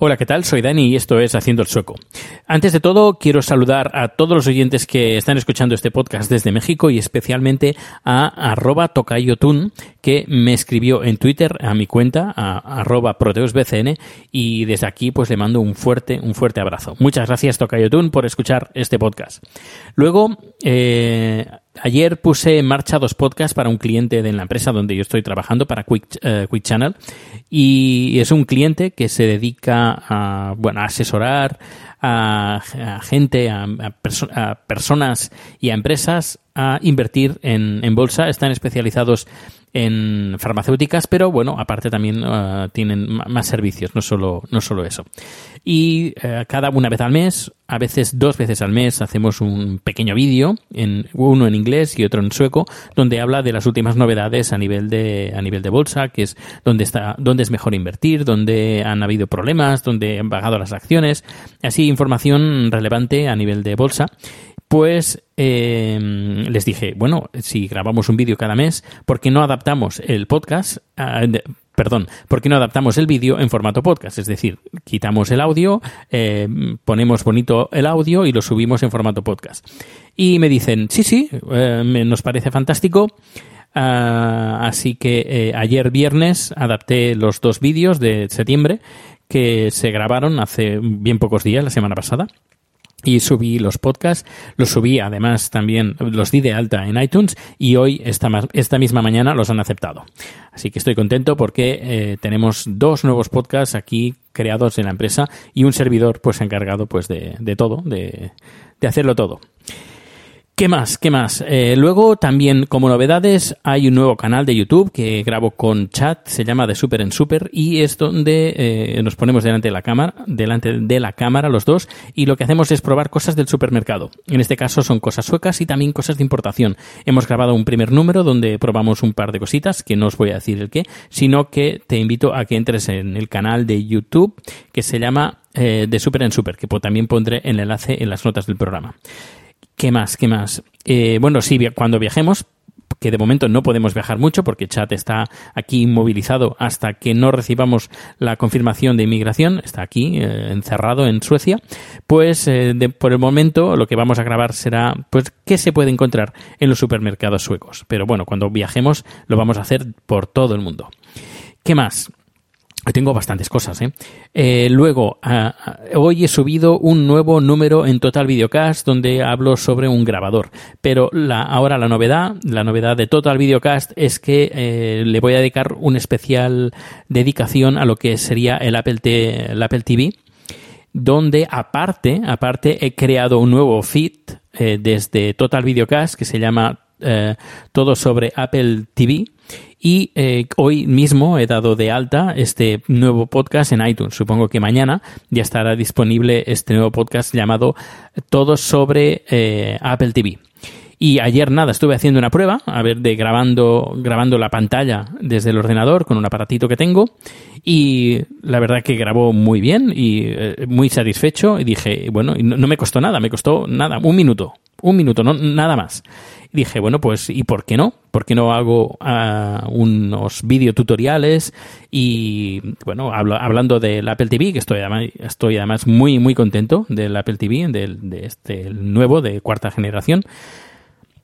Hola, ¿qué tal? Soy Dani y esto es Haciendo el Sueco. Antes de todo, quiero saludar a todos los oyentes que están escuchando este podcast desde México y especialmente a arroba tocayotun, que me escribió en Twitter a mi cuenta, a arroba proteusbcn, y desde aquí pues le mando un fuerte, un fuerte abrazo. Muchas gracias Tocayotun por escuchar este podcast. Luego, eh, Ayer puse en marcha dos podcasts para un cliente de la empresa donde yo estoy trabajando, para Quick, eh, Quick Channel, y es un cliente que se dedica a, bueno, a asesorar a, gente, a personas y a empresas a invertir en, en bolsa. Están especializados en farmacéuticas, pero bueno, aparte también eh, tienen más servicios, no solo, no solo eso. Y eh, cada una vez al mes, a veces dos veces al mes, hacemos un pequeño vídeo, en, uno en inglés y otro en sueco, donde habla de las últimas novedades a nivel de, a nivel de bolsa, que es dónde está, dónde es mejor invertir, dónde han habido problemas, dónde han bajado las acciones, así información relevante a nivel de bolsa pues eh, les dije, bueno, si grabamos un vídeo cada mes, ¿por qué no adaptamos el podcast? ah, perdón, ¿por qué no adaptamos el vídeo en formato podcast? Es decir, quitamos el audio, eh, ponemos bonito el audio y lo subimos en formato podcast. Y me dicen, sí, sí, eh, me- nos parece fantástico. Ah, así que eh, ayer viernes adapté los dos vídeos de septiembre que se grabaron hace bien pocos días, la semana pasada y subí los podcasts, los subí además también, los di de alta en iTunes y hoy, esta, esta misma mañana, los han aceptado. Así que estoy contento porque eh, tenemos dos nuevos podcasts aquí creados en la empresa y un servidor pues encargado pues de, de todo, de, de hacerlo todo. ¿Qué más? ¿Qué más? Eh, luego también como novedades hay un nuevo canal de YouTube que grabo con chat, se llama de Super en Super y es donde eh, nos ponemos delante de la cámara, delante de la cámara los dos y lo que hacemos es probar cosas del supermercado. En este caso son cosas suecas y también cosas de importación. Hemos grabado un primer número donde probamos un par de cositas que no os voy a decir el qué, sino que te invito a que entres en el canal de YouTube que se llama eh, de Super en Super, que también pondré el enlace en las notas del programa. ¿Qué más? ¿Qué más? Eh, bueno, sí, cuando viajemos, que de momento no podemos viajar mucho porque Chat está aquí inmovilizado hasta que no recibamos la confirmación de inmigración, está aquí eh, encerrado en Suecia, pues eh, por el momento lo que vamos a grabar será pues qué se puede encontrar en los supermercados suecos. Pero bueno, cuando viajemos lo vamos a hacer por todo el mundo. ¿Qué más? Tengo bastantes cosas, ¿eh? Eh, luego, ah, ah, hoy he subido un nuevo número en Total Videocast donde hablo sobre un grabador. Pero ahora la novedad, la novedad de Total Videocast es que eh, le voy a dedicar una especial dedicación a lo que sería el Apple, T- el Apple TV donde aparte, aparte he creado un nuevo feed eh, desde Total Videocast que se llama eh, Todo sobre Apple TV y eh, hoy mismo he dado de alta este nuevo podcast en iTunes. Supongo que mañana ya estará disponible este nuevo podcast llamado Todo sobre eh, Apple TV. Y ayer nada, estuve haciendo una prueba, a ver, de grabando, grabando la pantalla desde el ordenador con un aparatito que tengo. Y la verdad que grabó muy bien y eh, muy satisfecho. Y dije, bueno, no me costó nada, me costó nada, un minuto, un minuto, no, nada más. Dije, bueno, pues, ¿y por qué no? ¿Por qué no hago ah, unos videotutoriales? Y bueno, hablo- hablando del Apple TV, que estoy además, estoy además muy, muy contento del Apple TV, del, de este nuevo de cuarta generación.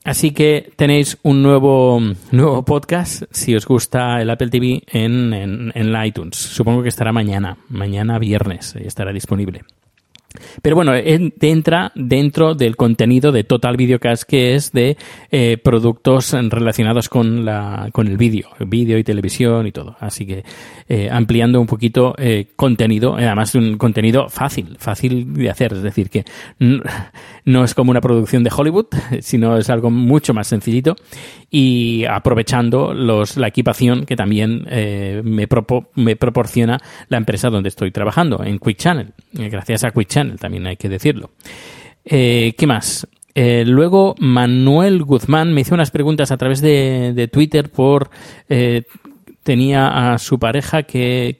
Así que tenéis un nuevo, nuevo podcast si os gusta el Apple TV en, en, en iTunes. Supongo que estará mañana, mañana viernes, estará disponible. Pero bueno, en- entra dentro del contenido de Total Videocast, que es de eh, productos relacionados con, la, con el vídeo, vídeo y televisión y todo. Así que eh, ampliando un poquito eh, contenido, eh, además un contenido fácil, fácil de hacer. Es decir, que no es como una producción de Hollywood, sino es algo mucho más sencillito y aprovechando los, la equipación que también eh, me, propo- me proporciona la empresa donde estoy trabajando, en Quick Channel. Eh, gracias a Quick Channel, también hay que decirlo. Eh, ¿Qué más? Luego Manuel Guzmán me hizo unas preguntas a través de, de Twitter por... tenía a su pareja que,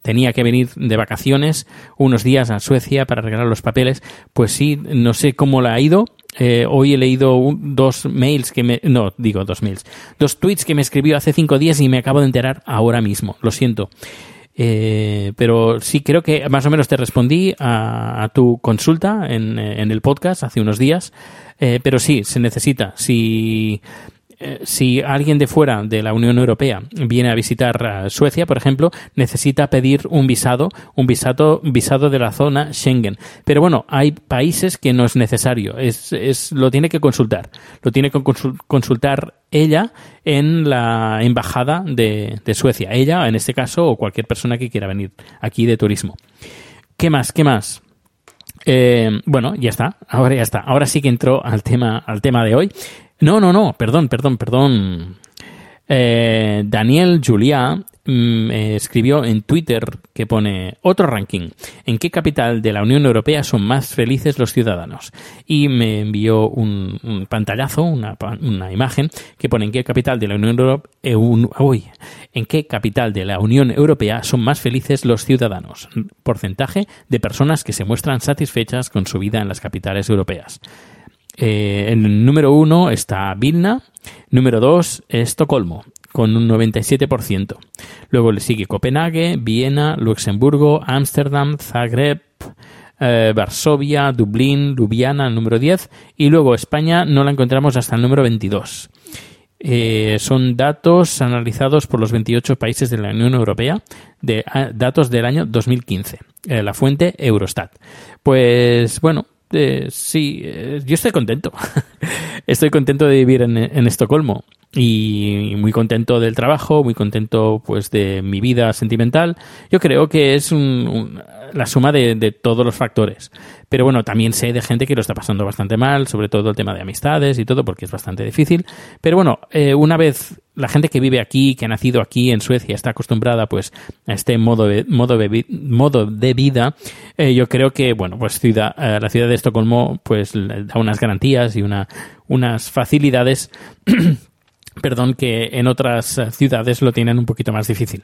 tenía que venir de vacaciones unos días a Suecia para regalar los papeles. Pues sí, no sé cómo le ha ido. Eh, hoy he leído dos mails que me... No, digo dos mails. Dos tweets que me escribió hace cinco días y me acabo de enterar ahora mismo. Lo siento. Eh, pero sí creo que más o menos te respondí a, a tu consulta en, en el podcast hace unos días. Eh, pero sí, se necesita. Si eh, si alguien de fuera de la Unión Europea viene a visitar a Suecia, por ejemplo, necesita pedir un visado, un visado, visado de la zona Schengen. Pero bueno, hay países que no es necesario, es, es, lo tiene que consultar. Lo tiene que consul- consultar ella en la embajada de, de Suecia. Ella, en este caso, o cualquier persona que quiera venir aquí de turismo. ¿Qué más? ¿Qué más? Eh, bueno, ya está. Ahora ya está. Ahora sí que entró al tema, al tema de hoy. No, no, no. Perdón, perdón, perdón. Eh, Daniel Juliá mm, eh, escribió en Twitter que pone otro ranking. ¿En qué capital de la Unión Europea son más felices los ciudadanos? Y me envió un, pantallazo, una, una imagen que pone en qué capital de la Unión Europea, en qué capital de la Unión Europea son más felices los ciudadanos. Porcentaje de personas que se muestran satisfechas con su vida en las capitales europeas. Eh, en el número uno está Vilna, número dos Estocolmo, con un 97%. Luego le sigue Copenhague, Viena, Luxemburgo, Ámsterdam, Zagreb, eh, Varsovia, Dublín, Ljubljana, el número 10. Y luego España no la encontramos hasta el número 22. Eh, son datos analizados por los 28 países de la Unión Europea, de datos del año 2015. Eh, la fuente Eurostat. Pues bueno, eh, sí, yo estoy contento. estoy contento de vivir en Estocolmo y muy contento del trabajo, muy contento pues de mi vida sentimental. Yo creo que es un- un- la suma de, todos los factores. Pero bueno, también sé de gente que lo está pasando bastante mal, sobre todo el tema de amistades y todo, porque es bastante difícil. Pero bueno, eh, una vez la gente que vive aquí, que ha nacido aquí en Suecia, está acostumbrada pues a este modo de, modo de, modo de vida, eh, yo creo que, bueno, pues ciudad, eh, la ciudad de Estocolmo pues da unas garantías y una, unas facilidades perdón, que en otras ciudades lo tienen un poquito más difícil.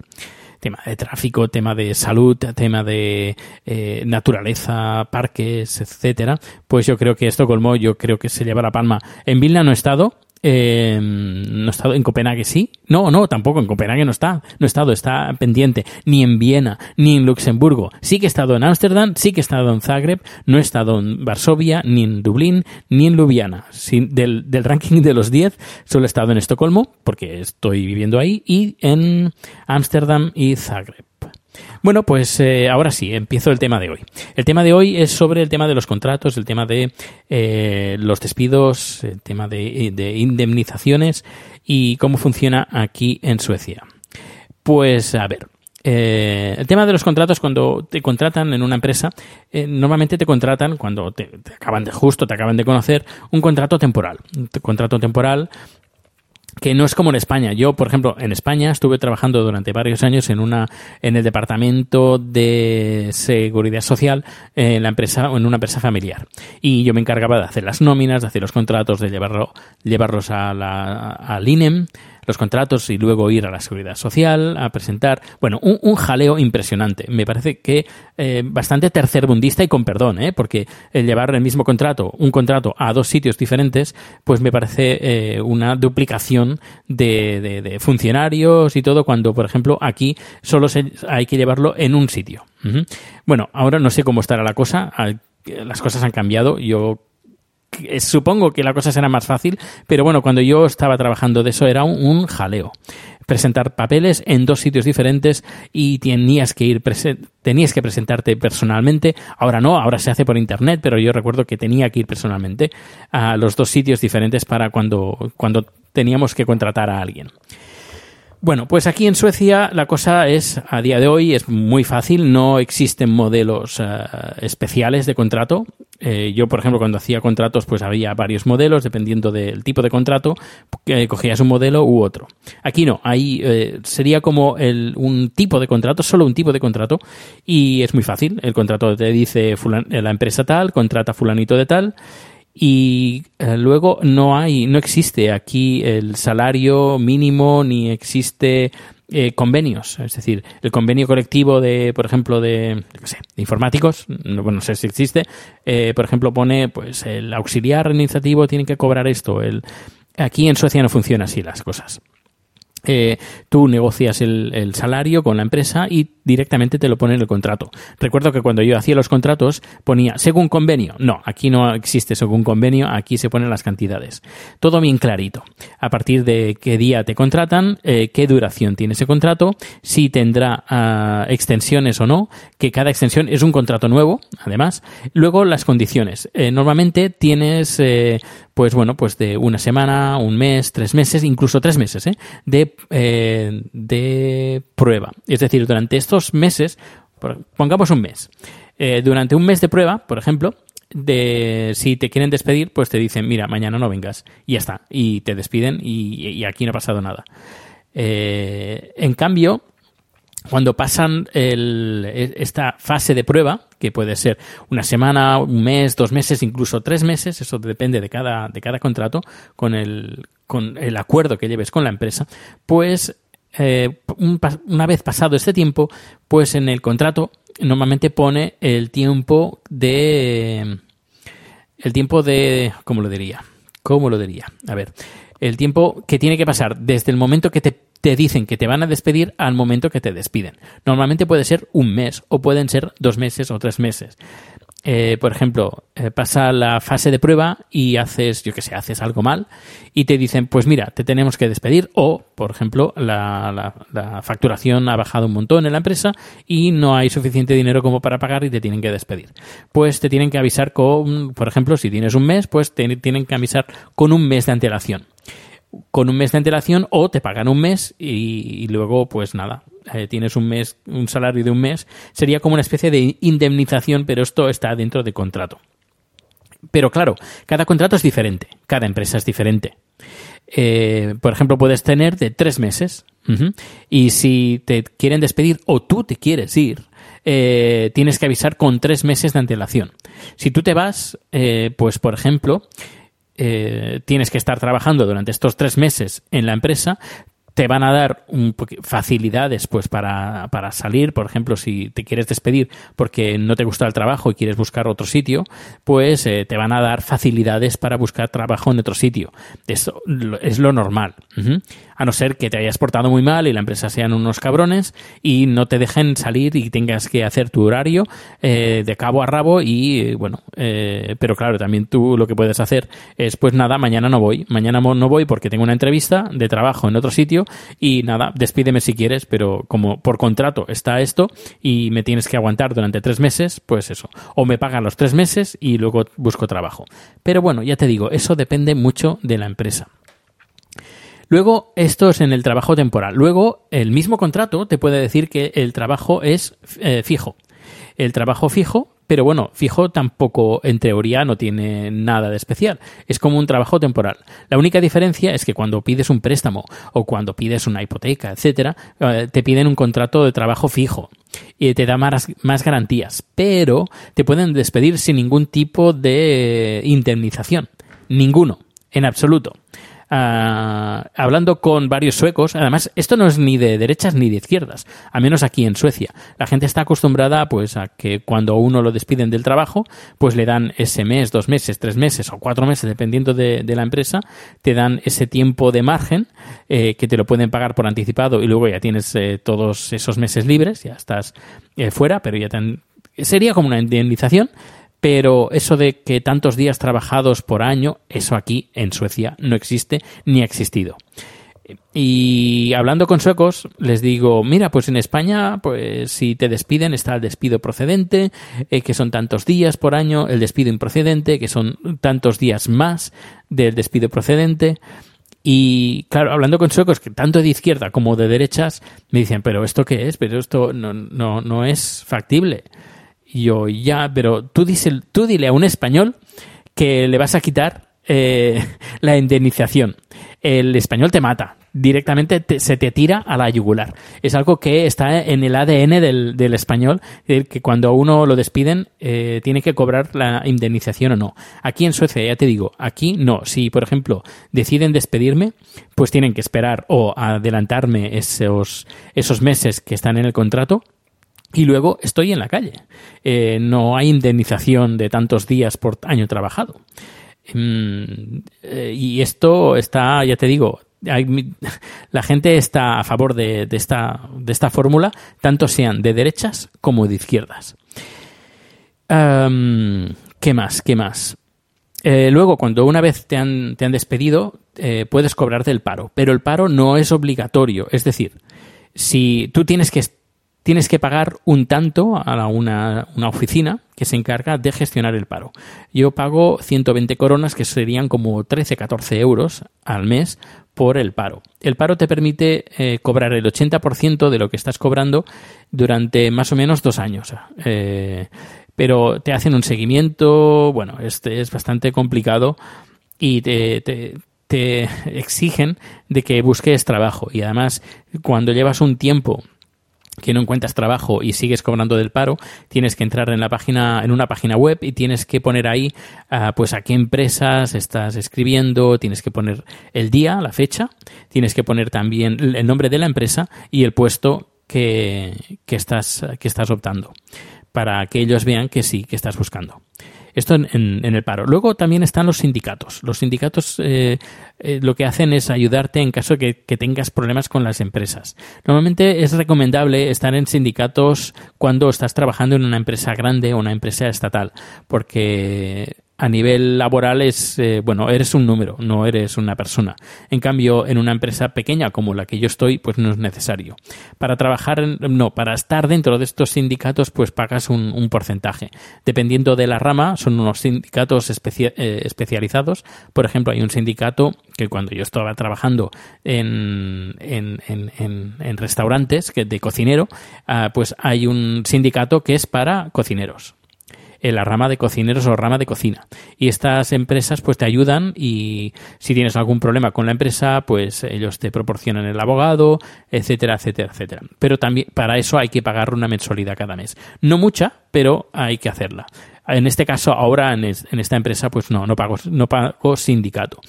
Tema de tráfico, tema de salud, tema de eh, naturaleza, parques, etcétera. Pues yo creo que Estocolmo, yo creo que se lleva la palma. En Vilna no he estado, eh, no he estado en Copenhague, sí. No, no, tampoco en Copenhague no está, no he estado, está pendiente. Ni en Viena, ni en Luxemburgo. Sí que he estado en Ámsterdam, sí que he estado en Zagreb, no he estado en Varsovia, ni en Dublín, ni en Ljubljana. Del, del ranking de los 10, solo he estado en Estocolmo, porque estoy viviendo ahí, y en Ámsterdam y Zagreb. Bueno, pues eh, ahora sí, empiezo el tema de hoy. El tema de hoy es sobre el tema de los contratos, el tema de eh, los despidos, el tema de, de indemnizaciones y cómo funciona aquí en Suecia. Pues a ver, eh, el tema de los contratos cuando te contratan en una empresa, normalmente te contratan cuando te, te acaban de justo, te acaban de conocer, un contrato temporal. Un contrato temporal que no es como en España. Yo, por ejemplo, en España estuve trabajando durante varios años en una en el departamento de seguridad social en la empresa en una empresa familiar y yo me encargaba de hacer las nóminas, de hacer los contratos, de llevarlo llevarlos a la, al INEM los contratos y luego ir a la seguridad social a presentar, bueno, un, un jaleo impresionante. Me parece que eh, bastante tercerbundista y con perdón, ¿eh? porque el llevar el mismo contrato, un contrato a dos sitios diferentes, pues me parece eh, una duplicación de, de- de funcionarios y todo, cuando, por ejemplo, aquí solo se- hay que llevarlo en un sitio. Bueno, ahora no sé cómo estará la cosa. Las cosas han cambiado. Yo supongo que la cosa será más fácil, pero bueno, cuando yo estaba trabajando de eso era un, un jaleo. presentar papeles en dos sitios diferentes y tenías que ir tenías que presentarte personalmente. Ahora no, ahora se hace por internet, pero yo recuerdo que tenía que ir personalmente a los dos sitios diferentes para cuando, cuando teníamos que contratar a alguien. Bueno, pues aquí en Suecia la cosa es, a día de hoy, es muy fácil, no existen modelos eh, especiales de contrato. Eh, yo, por ejemplo, cuando hacía contratos, pues había varios modelos, dependiendo del tipo de contrato, eh, cogías un modelo u otro. Aquí no, ahí sería como el, un tipo de contrato, solo un tipo de contrato, y es muy fácil. El contrato te dice la empresa tal, contrata fulanito de tal, y eh, luego no hay, no existe aquí el salario mínimo ni existe eh, convenios, es decir, el convenio colectivo de, por ejemplo, de, informáticos, no, bueno, no sé si existe, eh, por ejemplo, pone, pues, el auxiliar administrativo tiene que cobrar esto. El, aquí en Suecia no funciona así las cosas. Eh, tú negocias el, salario con la empresa y directamente te lo pone en el contrato. Recuerdo que cuando yo hacía los contratos ponía según convenio. No, aquí no existe según convenio, aquí se ponen las cantidades. Todo bien clarito. A partir de qué día te contratan, eh, qué duración tiene ese contrato, si tendrá ah, extensiones o no, que cada extensión es un contrato nuevo, además. Luego las condiciones. Eh, normalmente tienes pues bueno, pues de una semana, un mes, tres meses, incluso tres meses, ¿eh? de, eh, de prueba. Es decir, durante estos meses, pongamos un mes, eh, durante un mes de prueba, por ejemplo, de si te quieren despedir, pues te dicen, mira, mañana no vengas, y ya está, y te despiden y, aquí no ha pasado nada. en cambio, cuando pasan e, esta fase de prueba, que puede ser una semana, un mes, dos meses, incluso tres meses, eso depende de cada, de cada contrato, con el, con el acuerdo que lleves con la empresa, pues eh, una vez pasado este tiempo, pues en el contrato normalmente pone el tiempo de... El tiempo de... ¿Cómo lo diría? ¿Cómo lo diría? A ver, el tiempo que tiene que pasar desde el momento que te te dicen que te van a despedir al momento que te despiden. Normalmente puede ser un mes o pueden ser dos meses o tres meses. Eh, por ejemplo, eh, pasa la fase de prueba y haces, yo que sé, haces algo mal y te dicen, pues mira, te tenemos que despedir o, por ejemplo, la, la, facturación ha bajado un montón en la empresa y no hay suficiente dinero como para pagar y te tienen que despedir. Pues te tienen que avisar con, por ejemplo, si tienes un mes, pues te tienen que avisar con un mes de antelación con un mes de antelación o te pagan un mes y, luego pues nada, eh, tienes un mes, un salario de un mes, sería como una especie de indemnización, pero esto está dentro de contrato. Pero claro, cada contrato es diferente, cada empresa es diferente. Eh, por ejemplo, puedes tener de tres meses y si te quieren despedir o tú te quieres ir, eh, tienes que avisar con tres meses de antelación. Si tú te vas, pues por ejemplo, eh, tienes que estar trabajando durante estos tres meses en la empresa, te van a dar un facilidades pues para, para, salir, por ejemplo, si te quieres despedir porque no te gusta el trabajo y quieres buscar otro sitio, pues eh, te van a dar facilidades para buscar trabajo en otro sitio. Eso es lo normal. A no ser que te hayas portado muy mal y la empresa sean unos cabrones y no te dejen salir y tengas que hacer tu horario eh, de cabo a rabo y bueno, eh, pero claro, también tú lo que puedes hacer es pues nada, mañana no voy, mañana no voy porque tengo una entrevista de trabajo en otro sitio y nada, despídeme si quieres, pero como por contrato está esto y me tienes que aguantar durante tres meses, pues eso. O me pagan los tres meses y luego busco trabajo. Pero bueno, ya te digo, eso depende mucho de la empresa. Luego, esto es en el trabajo temporal. Luego, el mismo contrato te puede decir que el trabajo es eh, fijo. El trabajo fijo pero bueno, fijo tampoco en teoría no tiene nada de especial. Es como un trabajo temporal. La única diferencia es que cuando pides un préstamo o cuando pides una hipoteca, etcétera, eh, te piden un contrato de trabajo fijo y te da más, más garantías, pero te pueden despedir sin ningún tipo de indemnización. Ninguno, en absoluto. Ah, hablando con varios suecos, además esto no es ni de derechas ni de izquierdas, al menos aquí en Suecia. La gente está acostumbrada pues a que cuando uno lo despiden del trabajo, pues le dan ese mes, dos meses, tres meses o cuatro meses, dependiendo de, la empresa, te dan ese tiempo de margen eh, que te lo pueden pagar por anticipado y luego ya tienes eh, todos esos meses libres, ya estás eh, fuera, pero ya te sería como una indemnización pero eso de que tantos días trabajados por año, eso aquí en Suecia no existe ni ha existido. Y hablando con suecos, les digo, mira, pues en España, pues si te despiden está el despido procedente, eh, que son tantos días por año, el despido improcedente, que son tantos días más del despido procedente. Y claro, hablando con suecos, que tanto de izquierda como de derechas, me dicen, pero ¿esto qué es? Pero esto no, no, no es factible. Yo, ya, pero tú, dice, tú dile a un español que le vas a quitar eh, la indemnización. El español te mata, directamente se te tira a la yugular. Es algo que está en el ADN del, del español, que cuando a uno lo despiden eh, tiene que cobrar la indemnización o no. Aquí en Suecia, ya te digo, aquí no. Si, por ejemplo, deciden despedirme, pues tienen que esperar o adelantarme esos, esos meses que están en el contrato y luego estoy en la calle. Eh, no hay indemnización de tantos días por año trabajado. Mm, eh, y esto está, ya te digo, la gente está a favor de, esta, de esta fórmula, tanto sean de derechas como de izquierdas. ¿Qué más? ¿Qué más? Eh, luego, cuando una vez te han, te han despedido, puedes cobrarte el paro, pero el paro no es obligatorio. Es decir, si tú tienes que tienes que pagar un tanto a una, oficina que se encarga de gestionar el paro. Yo pago 120 coronas, que serían como 13, 14 euros al mes por el paro. El paro te permite eh, cobrar el 80% de lo que estás cobrando durante más o menos dos años. Eh, pero te hacen un seguimiento, bueno, este es bastante complicado y te exigen de que busques trabajo. Y además, cuando llevas un tiempo que no encuentras trabajo y sigues cobrando del paro, tienes que entrar en la página, en una página web y tienes que poner ahí, ah, pues a qué empresas estás escribiendo, tienes que poner el día, la fecha, tienes que poner también el nombre de la empresa y el puesto que, que estás, que estás optando, para que ellos vean que sí, que estás buscando. Esto en, el paro. Luego también están los sindicatos. Los sindicatos eh, eh, lo que hacen es ayudarte en caso de que, tengas problemas con las empresas. Normalmente es recomendable estar en sindicatos cuando estás trabajando en una empresa grande o una empresa estatal, porque a nivel laboral es, eh, bueno, eres un número, no eres una persona. En cambio, en una empresa pequeña como la que yo estoy, pues no es necesario. Para trabajar, no, para estar dentro de estos sindicatos, pues pagas un, porcentaje. Dependiendo de la rama, son unos sindicatos eh, especializados. Por ejemplo, hay un sindicato que cuando yo estaba trabajando en, en, en, restaurantes que de cocinero, ah, pues hay un sindicato que es para cocineros en la rama de cocineros o rama de cocina. Y estas empresas pues te ayudan y si tienes algún problema con la empresa, pues ellos te proporcionan el abogado, etcétera, etcétera, etcétera. Pero también para eso hay que pagar una mensualidad cada mes. No mucha, pero hay que hacerla. En este caso, ahora en, esta empresa, pues no, no pago, no pago sindicato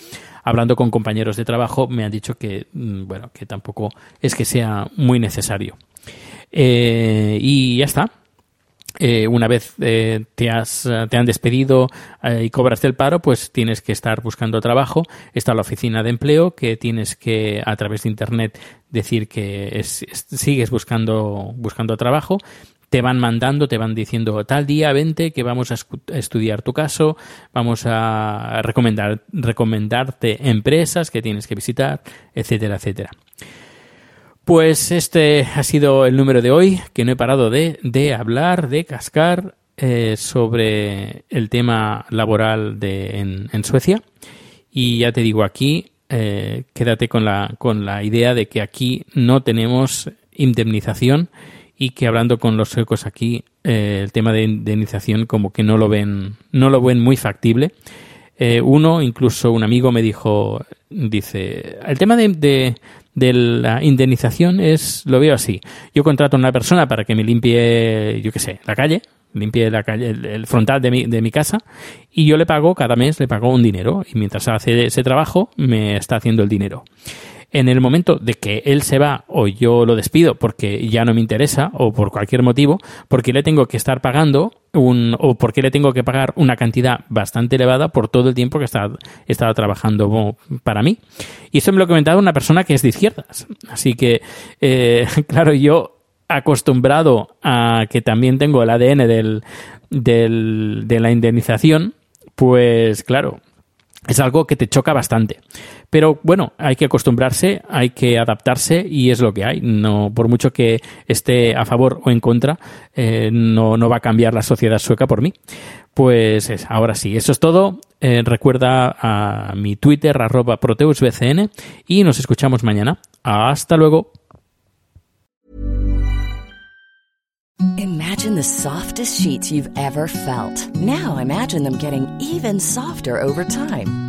hablando con compañeros de trabajo me han dicho que mm, bueno que tampoco es que sea muy necesario eh, y ya está eh, una vez eh, te, has, te han despedido eh, y cobras el paro, pues tienes que estar buscando trabajo. Está la oficina de empleo que tienes que a través de internet decir que sigues buscando, buscando trabajo. Te van mandando, te van diciendo tal día, vente, que vamos a estudiar tu caso, vamos a recomendar, recomendarte empresas que tienes que visitar, etcétera, etcétera. Pues este ha sido el número de hoy, que no he parado de, hablar, de cascar eh, sobre el tema laboral de, en, Suecia. Y ya te digo aquí, eh, quédate con la, con la idea de que aquí no tenemos indemnización y que hablando con los suecos aquí, eh, el tema de indemnización como que no lo ven, no lo ven muy factible. uno, incluso un amigo me dijo, dice, el tema de de la indemnización es, lo veo así. Yo contrato a una persona para que me limpie, yo qué sé, la calle, limpie la calle, el, frontal de mi, de mi casa y yo le pago cada mes, le pago un dinero y mientras hace ese trabajo me está haciendo el dinero en el momento de que él se va o yo lo despido porque ya no me interesa o por cualquier motivo, porque le tengo que estar pagando un, o porque le tengo que pagar una cantidad bastante elevada por todo el tiempo que está, estado trabajando para mí. Y eso me lo ha comentado una persona que es de izquierdas. Así que, eh, claro, yo acostumbrado a que también tengo el ADN del, de la indemnización, pues claro, es algo que te choca bastante. Pero bueno, hay que acostumbrarse, hay que adaptarse y es lo que hay. No, por mucho que esté a favor o en contra, eh, no, no, va a cambiar la sociedad sueca por mí. Pues es, ahora sí, eso es todo. Eh, recuerda a mi Twitter, arroba proteusbcn, y nos escuchamos mañana. Hasta luego. Imagine the softest sheets you've ever felt. Now imagine them getting even softer over time.